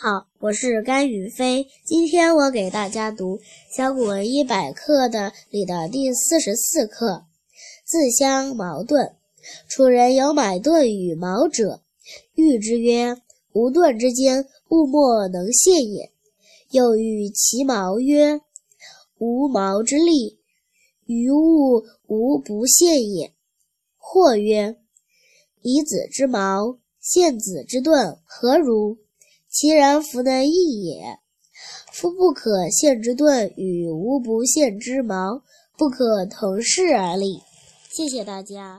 好，我是甘雨飞。今天我给大家读《小古文一百课》的里的第四十四课：自相矛盾。楚人有买盾与矛者，喻之曰：“无盾之间，物莫能陷也。”又喻其矛曰：“无矛之利，于物无不陷也。”或曰：“以子之矛陷子之盾，何如？”其然弗能易也。夫不可陷之盾与无不陷之矛，不可同世而立。谢谢大家。